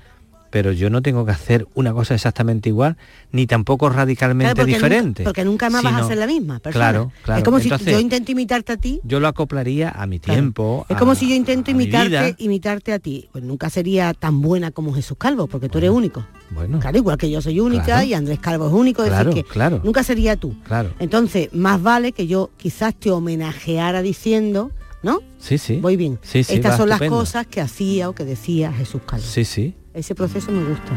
Pero yo no tengo que hacer una cosa exactamente igual, ni tampoco radicalmente Claro, porque diferente. Nunca, porque nunca más vas a ser la misma persona. Claro, claro. Es como Entonces, si yo intento imitarte a ti. yo lo acoplaría a mi Claro. tiempo. Es a- como si yo intento imitarte, imitarte a ti. Pues nunca sería tan buena como Jesús Calvo, porque tú eres único. Bueno, Claro, igual que yo soy única Claro. y Andrés Calvo es único, es Claro, decir que claro. nunca sería tú. claro. Entonces, más vale que yo quizás te homenajeara diciendo, ¿no? Sí, sí. Voy bien. Sí, sí, Estas son las cosas que hacía o que decía Jesús Calvo. Sí, sí. Ese proceso me gusta.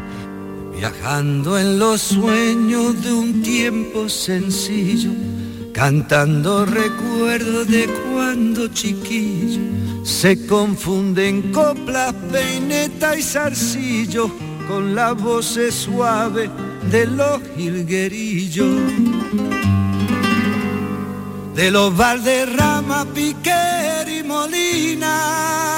Viajando en los sueños de un tiempo sencillo, cantando recuerdos de cuando chiquillo, se confunden coplas, peineta y zarcillo con las voces suaves de los jilguerillos. De los Valderrama, Piquer y Molina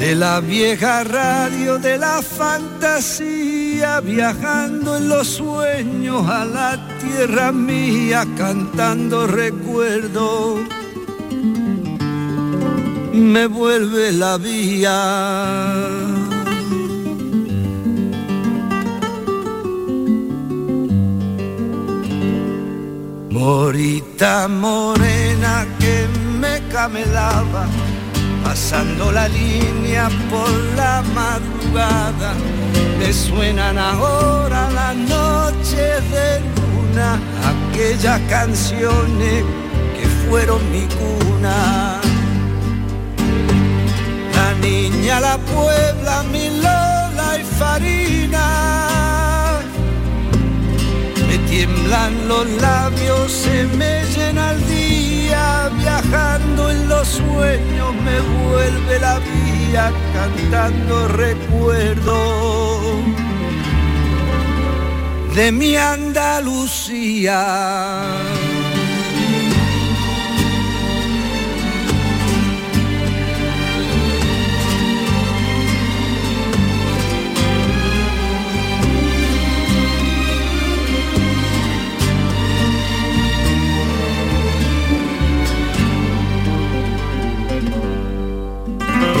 de la vieja radio de la fantasía, viajando en los sueños a la tierra mía, cantando recuerdos. Me vuelve la vía. Morita morena que me camelaba pasando la línea por la madrugada. Me suenan ahora las noches de luna, aquellas canciones que fueron mi cuna. La niña, la puebla, mi lola y farina. Me tiemblan los labios, se me llena el día, viajando en los sueños me vuelve la vía, cantando recuerdos de mi Andalucía.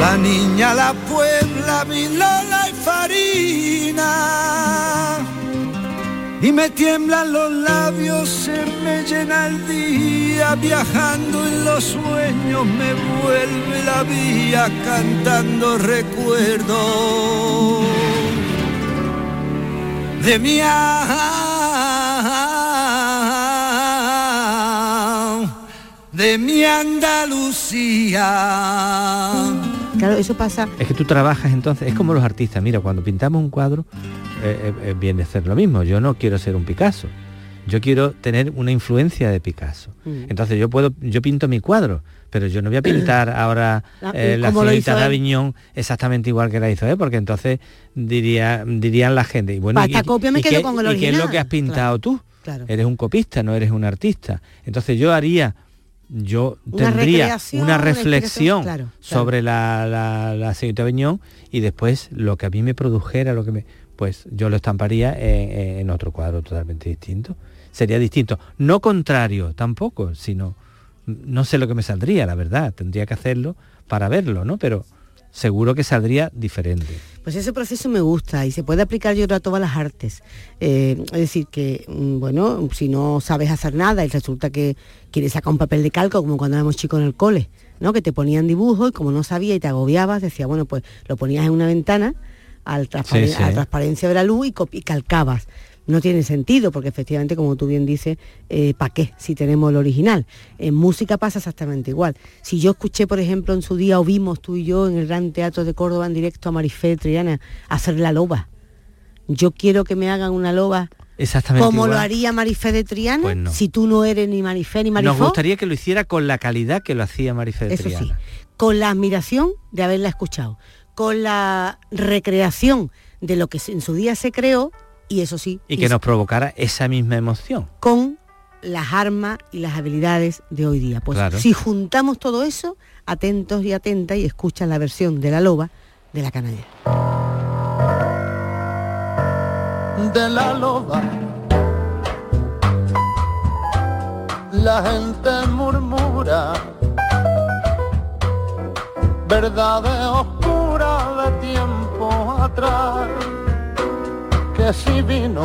La niña, la puebla, mi lola y farina. Y me tiemblan los labios, se me llena el día, viajando en los sueños me vuelve la vía, cantando recuerdos de mi de mi Andalucía. Claro, eso pasa. Es que tú trabajas entonces, es como los artistas. Mira, cuando pintamos un cuadro, eh, eh, eh, viene a ser lo mismo. Yo no quiero ser un Picasso. Yo quiero tener una influencia de Picasso. Mm. Entonces yo puedo, yo pinto mi cuadro, pero yo no voy a pintar <clears throat> ahora La- eh, la señorita de. Aviñón exactamente igual que la hizo él, porque entonces diría, dirían la gente, y bueno, ¿y- me y quedo qué- con el ¿y qué es lo que has pintado tú? Claro. Eres un copista, no eres un artista. Entonces yo haría, yo Una tendría una reflexión inspiración, claro, claro. sobre la, la, la señorita Aviñón y después lo que a mí me produjera, lo que me, pues yo lo estamparía en, en otro cuadro totalmente distinto. Sería distinto. No contrario tampoco, sino no sé lo que me saldría, la verdad. Tendría que hacerlo para verlo, ¿no? Pero seguro que saldría diferente. Pues ese proceso me gusta y se puede aplicar yo creo a todas las artes. Eh, es decir, que, mm, bueno, si no sabes hacer nada y resulta que quieres sacar un papel de calco, como cuando éramos chicos en el cole, ¿no? Que te ponían dibujos y como no sabía y te agobiabas, decía, bueno, pues lo ponías en una ventana al transparen- Sí, sí. transparencia de la luz y, y calcabas. No tiene sentido, porque efectivamente, como tú bien dices, ¿para qué si tenemos el original? En música pasa exactamente igual. Si yo escuché, por ejemplo, en su día, o vimos tú y yo en el Gran Teatro de Córdoba en directo a Marifé Triana hacer la loba, yo quiero que me hagan una loba Exactamente. como lo haría Marifé de Triana, Pues no. si tú no eres ni Marifé ni Marifó. Nos gustaría que lo hiciera con la calidad que lo hacía Marifé de Eso sí, Triana. con la admiración de haberla escuchado, con la recreación de lo que en su día se creó y eso sí, Y que y nos provocara esa misma emoción. con las armas y las habilidades de hoy día. Pues Claro. si juntamos todo eso, atentos y atentas y escuchan la versión de la loba de la canalla. de la loba. La gente murmura verdades oscuras de tiempo atrás, que si vino.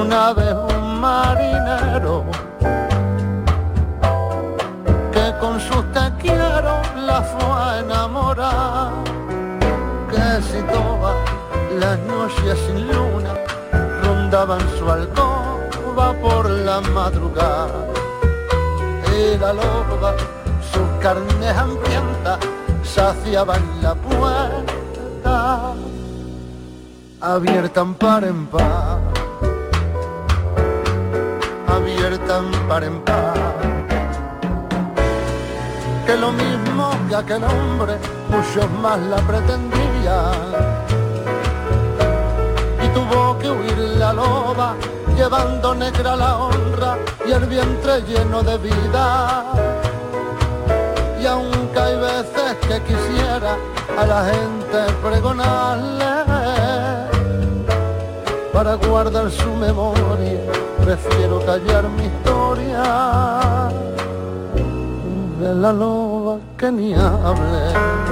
Una vez un marinero que con sus te la fue a enamorar, que si todas las noches sin luna rondaban su alcoba por la madrugada. Y la loba sus carnes hambrientas saciaban la puerta abierta en par en par. Abierta en par en par. Que lo mismo que aquel hombre muchos más la pretendían y tuvo que huir la loba llevando negra la honra y el vientre lleno de vida. Y aunque hay veces que quisiera a la gente pregonarle para guardar su memoria, prefiero callar mi historia de la loba que ni hable.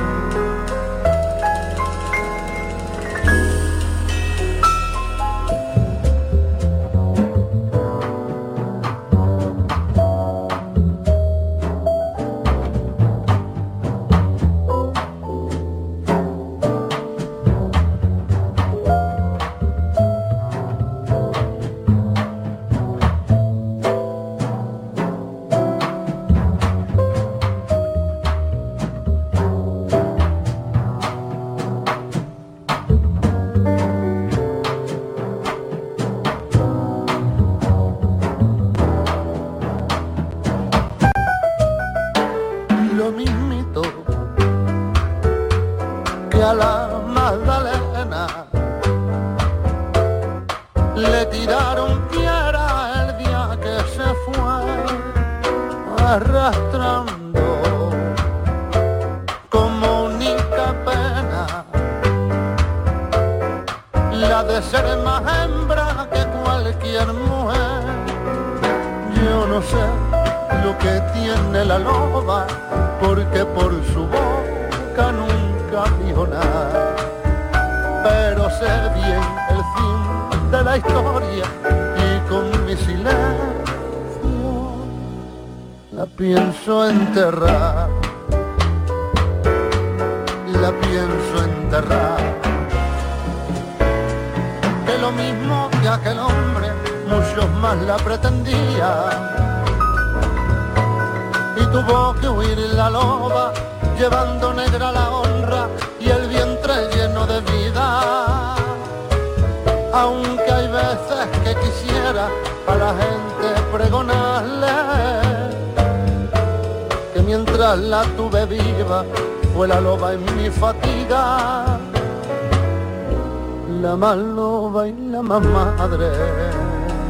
Arrastrando como única pena la de ser más hembra que cualquier mujer yo no sé lo que tiene la loba, porque por su boca nunca dijo nada. Pero sé bien el fin de la historia pienso enterrar. La pienso enterrar. Que lo mismo que aquel hombre, muchos más la pretendían y tuvo que huir la loba llevando negra la honra y el vientre lleno de vida. Aunque hay veces que quisiera a la gente pregonarle mientras la tuve viva fue la loba en mi fatiga, la más loba y la más madre.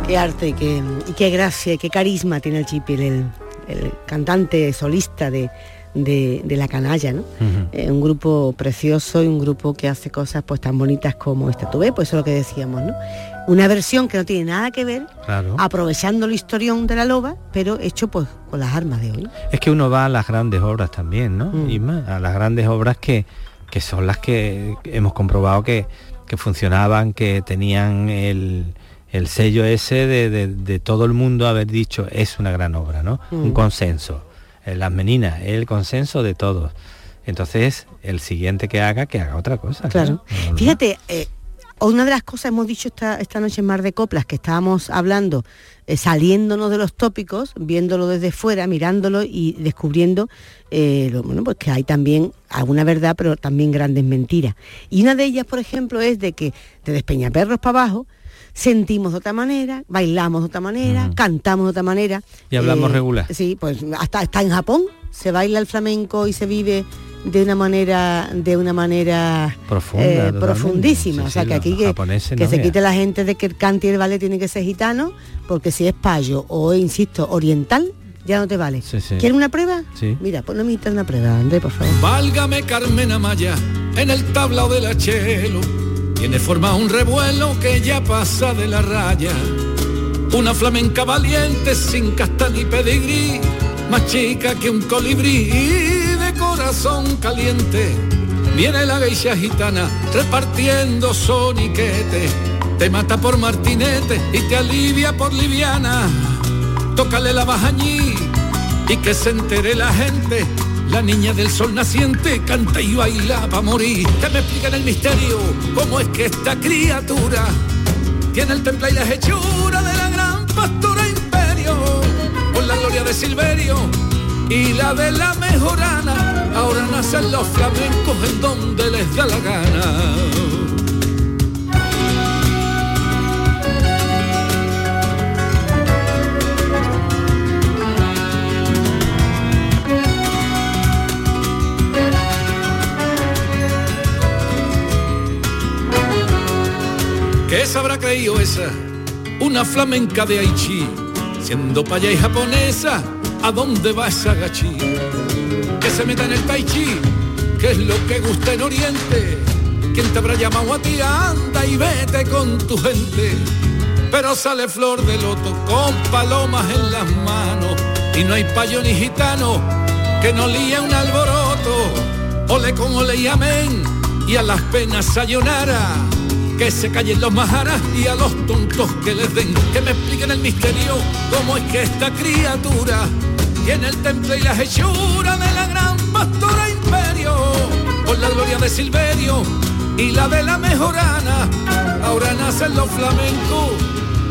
Qué arte y qué, y qué gracia y qué carisma tiene el Chipil, el, el cantante solista de, de- de la canalla, ¿no? Eh, un grupo precioso y un grupo que hace cosas pues tan bonitas como esta. Tú ves, pues eso es lo que decíamos, ¿no? Una versión que no tiene nada que ver, Claro. aprovechando el historión de la loba, pero hecho pues con las armas de hoy. Es que uno va a las grandes obras también, ¿no? Mm. Isma? a las grandes obras que, que son las que hemos comprobado que, que funcionaban, que tenían el, el sello ese de, de- de todo el mundo haber dicho es una gran obra, ¿no? Mm. Un consenso. Eh, Las meninas, el consenso de todos. Entonces, el siguiente que haga, que haga otra cosa. Claro. Fíjate, eh, una de las cosas hemos dicho esta, esta noche en Mar de Coplas, que estábamos hablando, eh, saliéndonos de los tópicos, viéndolo desde fuera, mirándolo y descubriendo eh, lo- bueno, pues que hay también alguna verdad, pero también grandes mentiras. Y una de ellas, por ejemplo, es de que de Despeñaperros para abajo sentimos de otra manera, bailamos de otra manera, cantamos de otra manera. Y hablamos regular. Sí, pues hasta, hasta en Japón se baila el flamenco y se vive de una manera de una manera Profunda, eh, profundísima. Sí, o sea sí, que aquí que, japoneses que no se quite la gente de que el cante y el ballet tiene que ser gitano, porque si es payo o, insisto, oriental, ya no te vale. Sí, sí. ¿Quieres una prueba? Sí. Mira, ponme mitad una prueba, André, por favor. Válgame Carmen Amaya en el tablao de la chelo. Tiene forma un revuelo que ya pasa de la raya. Una flamenca valiente sin casta ni pedigrí, más chica que un colibrí de corazón caliente. Viene la geisha gitana repartiendo soniquete. Te mata por martinete y te alivia por liviana. Tócale la bajañí y que se entere la gente. La niña del sol naciente canta y baila pa' morir. Que me expliquen el misterio, cómo es que esta criatura tiene el temple y las hechuras de la gran pastora de Silverio y la de la mejorana. Ahora nacen los flamencos en donde les da la gana. ¿Qué se habrá creído esa? Una flamenca de Aichi, siendo paya y japonesa, ¿a dónde va esa gachí? Que se meta en el tai chi, que es lo que gusta en Oriente. ¿Quién te habrá llamado a ti? Anda y vete con tu gente. Pero sale flor de loto con palomas en las manos y no hay payo ni gitano que no líe un alboroto. Ole con ole y amén y a las penas sayonara que se callen los majaras y a los tontos que les den, que me expliquen el misterio, cómo es que esta criatura tiene el temple y las hechuras de la gran pastora imperio, con la gloria de Silverio y la de la mejorana. Ahora nacen los flamencos,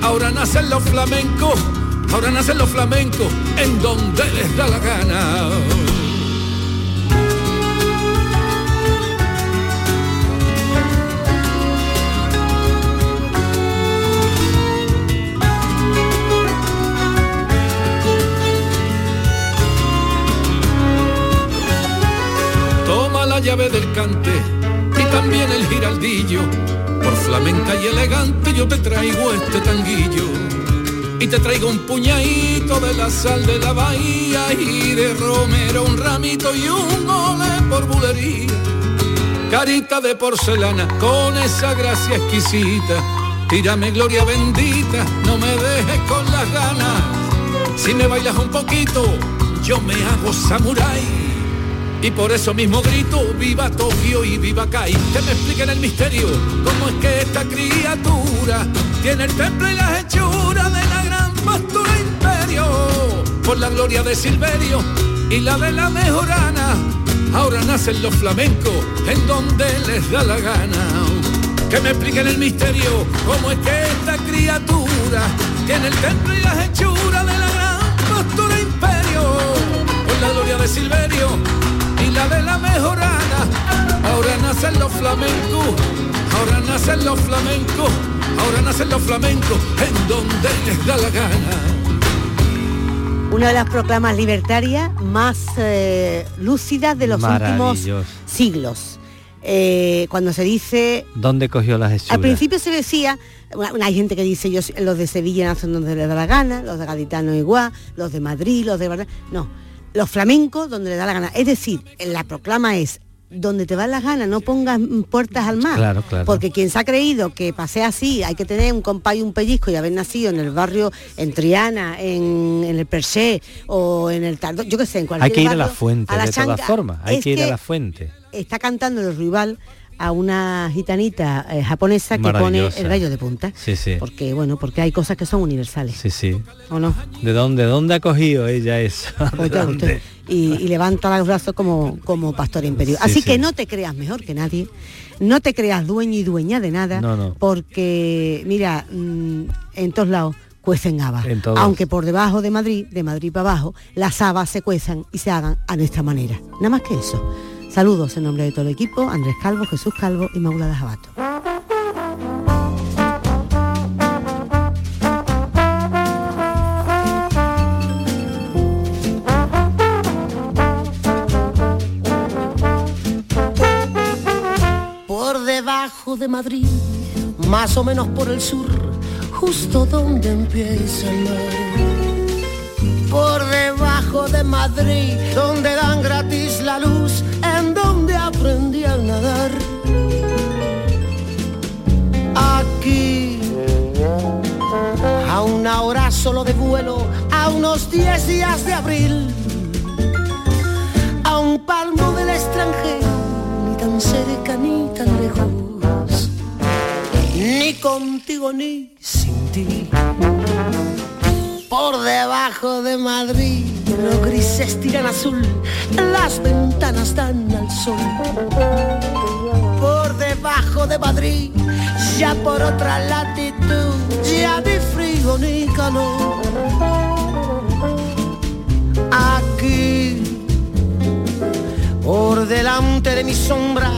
ahora nacen los flamencos, ahora nacen los flamencos en donde les da la gana. La llave del cante y también el giraldillo. Por flamenca y elegante yo te traigo este tanguillo. Y te traigo un puñadito de la sal de la bahía y de romero un ramito y un ole por bulería. Carita de porcelana con esa gracia exquisita. Tírame gloria bendita, no me dejes con las ganas. Si me bailas un poquito, yo me hago samurái. Y por eso mismo grito, viva Tokio y viva Kai. Que me expliquen el misterio, cómo es que esta criatura tiene el temple y las hechuras de la gran pastora imperio. Por la gloria de Silverio y la de la mejorana. Ahora nacen los flamencos en donde les da la gana. Que me expliquen el misterio, cómo es que esta criatura tiene el temple y las hechuras de la gran pastora imperio. Por la gloria de Silverio y la de la mejorana. Ahora nacen los flamencos, ahora nacen los flamencos, ahora nacen los flamencos en donde les da la gana. Una de las proclamas libertarias más eh, lúcidas de los últimos siglos. Eh, cuando se dice ¿Dónde cogió las hechuras? Al principio se decía, bueno, hay gente que dice, yo los de Sevilla nacen donde les da la gana, los de Gaditano igual, los de Madrid, los de... No, los flamencos donde les da la gana. Es decir, la proclama es, donde te va la gana, no pongas puertas al mar. Claro, claro. Porque quien se ha creído que pase así, hay que tener un compás y un pellizco y haber nacido en el barrio, en Triana, en, en el Perché o en el Tardón, yo qué sé, en cualquier Hay que ir a la fuente, a la de todas formas. Hay Es que ir a la fuente. está cantando el rival a una gitanita eh, japonesa que pone el gallo de punta. Sí, sí. Porque, bueno, porque hay cosas que son universales. Sí, sí. ¿O no? ¿De dónde, de dónde ha cogido ella eso? <laughs> ¿De Oye, dónde? usted, y, y levanta los brazos como, como pastor imperio. Sí, Así sí. que no te creas mejor que nadie, no te creas dueño y dueña de nada, No, no. porque, mira, mm, en todos lados cuecen habas. Aunque por debajo de Madrid, de Madrid para abajo, las habas se cuezan y se hagan a nuestra manera. Nada más que eso. Saludos en nombre de todo el equipo, Andrés Calvo, Jesús Calvo y Maulada Jabato. por debajo de Madrid, más o menos por el sur, justo donde empieza el mar. Por debajo de Madrid, donde dan gratis la luz, aprendí a nadar. Aquí, a una hora solo de vuelo, a unos 10 días de abril, a un palmo del extranjero ni tan cerca ni tan lejos, ni contigo ni sin ti. Por debajo de Madrid, los grises tiran azul, las ventanas dan al sol. Por debajo de Madrid, ya por otra latitud, ya ni frío ni calor. Aquí por delante de mi sombra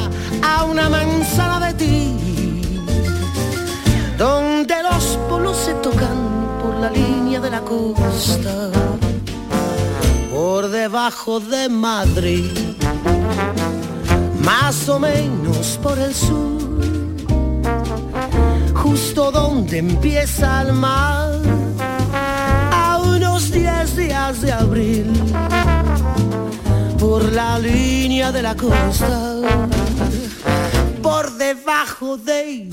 a una manzana de ti, donde los polos se tocan por la línea de la costa, por debajo de Madrid, más o menos por el sur, justo donde empieza el mar, a unos 10 días de abril por la línea de la costa, por debajo de